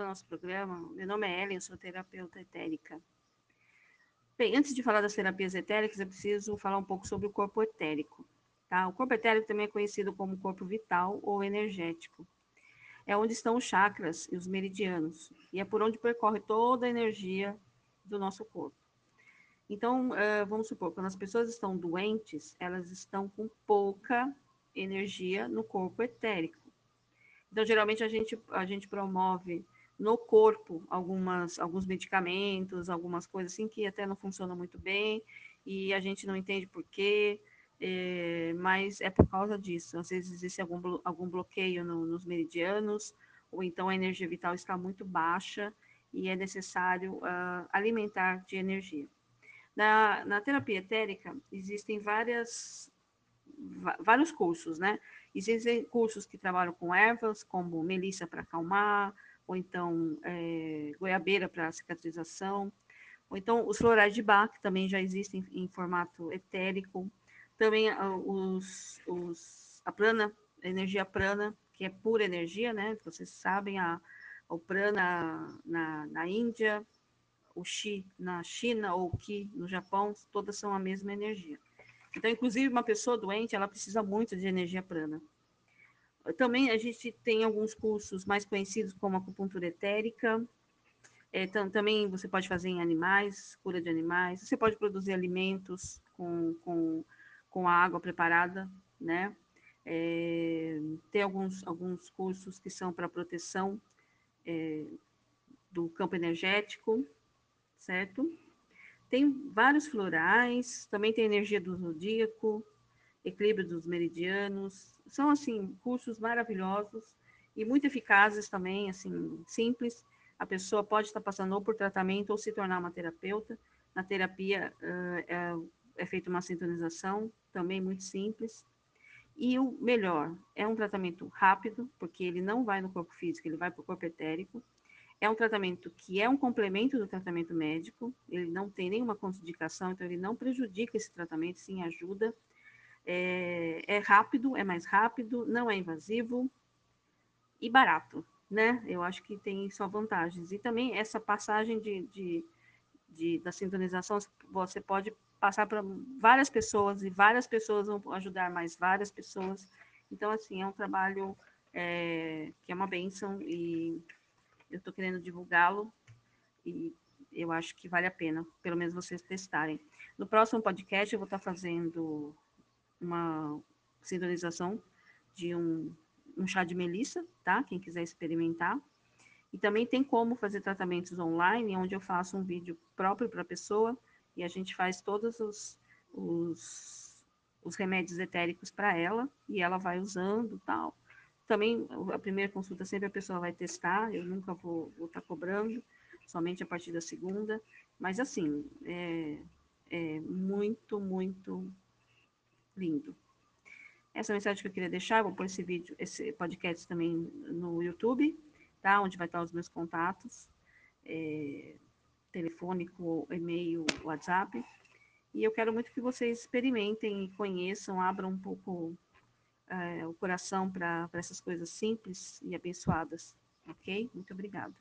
ao nosso programa. Meu nome é Ellen, eu sou terapeuta etérica. Bem, antes de falar das terapias etéricas, eu preciso falar um pouco sobre o corpo etérico. Tá? O corpo etérico também é conhecido como corpo vital ou energético. É onde estão os chakras e os meridianos, e é por onde percorre toda a energia do nosso corpo. Então, uh, vamos supor, quando as pessoas estão doentes, elas estão com pouca energia no corpo etérico. Então, geralmente, a gente, a gente promove no corpo algumas, alguns medicamentos, algumas coisas assim que até não funcionam muito bem, e a gente não entende por quê, é, mas é por causa disso. Às vezes existe algum, algum bloqueio no, nos meridianos, ou então a energia vital está muito baixa e é necessário uh, alimentar de energia. Na, na terapia etérica, existem várias, vários cursos, né? Existem cursos que trabalham com ervas, como melissa para acalmar, ou então é, goiabeira para cicatrização, ou então os florais de Bach, também já existem em formato etérico, também ah, os, os, a prana, a energia prana, que é pura energia, né? Vocês sabem, a, o prana na, na Índia, o Xi na China ou o Qi no Japão, todas são a mesma energia. Então, inclusive, uma pessoa doente, ela precisa muito de energia prana. Também a gente tem alguns cursos mais conhecidos como acupuntura etérica. É, também você pode fazer em animais, cura de animais. Você pode produzir alimentos com, com, com a água preparada, né? É, tem alguns, alguns cursos que são para proteção é, do campo energético, certo? Tem vários florais, também tem energia do zodíaco, equilíbrio dos meridianos. São, assim, cursos maravilhosos e muito eficazes também, assim, simples. A pessoa pode estar passando ou por tratamento ou se tornar uma terapeuta. Na terapia uh, é, é feita uma sintonização, também muito simples. E o melhor, é um tratamento rápido, porque ele não vai no corpo físico, ele vai para o corpo etérico. É um tratamento que é um complemento do tratamento médico, ele não tem nenhuma contraindicação, então ele não prejudica esse tratamento, sim ajuda. É, é rápido, é mais rápido, não é invasivo e barato, né? Eu acho que tem só vantagens. E também essa passagem de, de, de da sintonização, você pode passar para várias pessoas e várias pessoas vão ajudar mais várias pessoas. Então, assim, é um trabalho é, que é uma bênção e eu estou querendo divulgá-lo e eu acho que vale a pena, pelo menos vocês testarem. No próximo podcast, eu vou estar fazendo uma sintonização de um, um chá de melissa, tá? Quem quiser experimentar. E também tem como fazer tratamentos online, onde eu faço um vídeo próprio para a pessoa e a gente faz todos os, os, os remédios etéricos para ela e ela vai usando tal. Também, a primeira consulta sempre a pessoa vai testar, eu nunca vou estar tá cobrando, somente a partir da segunda. Mas, assim, é, é muito, muito lindo. Essa é mensagem que eu queria deixar, vou pôr esse vídeo, esse podcast também no YouTube, tá? Onde vai estar os meus contatos, é, telefônico, e-mail, WhatsApp. E eu quero muito que vocês experimentem e conheçam, abram um pouco é, o coração para essas coisas simples e abençoadas, ok? Muito obrigada.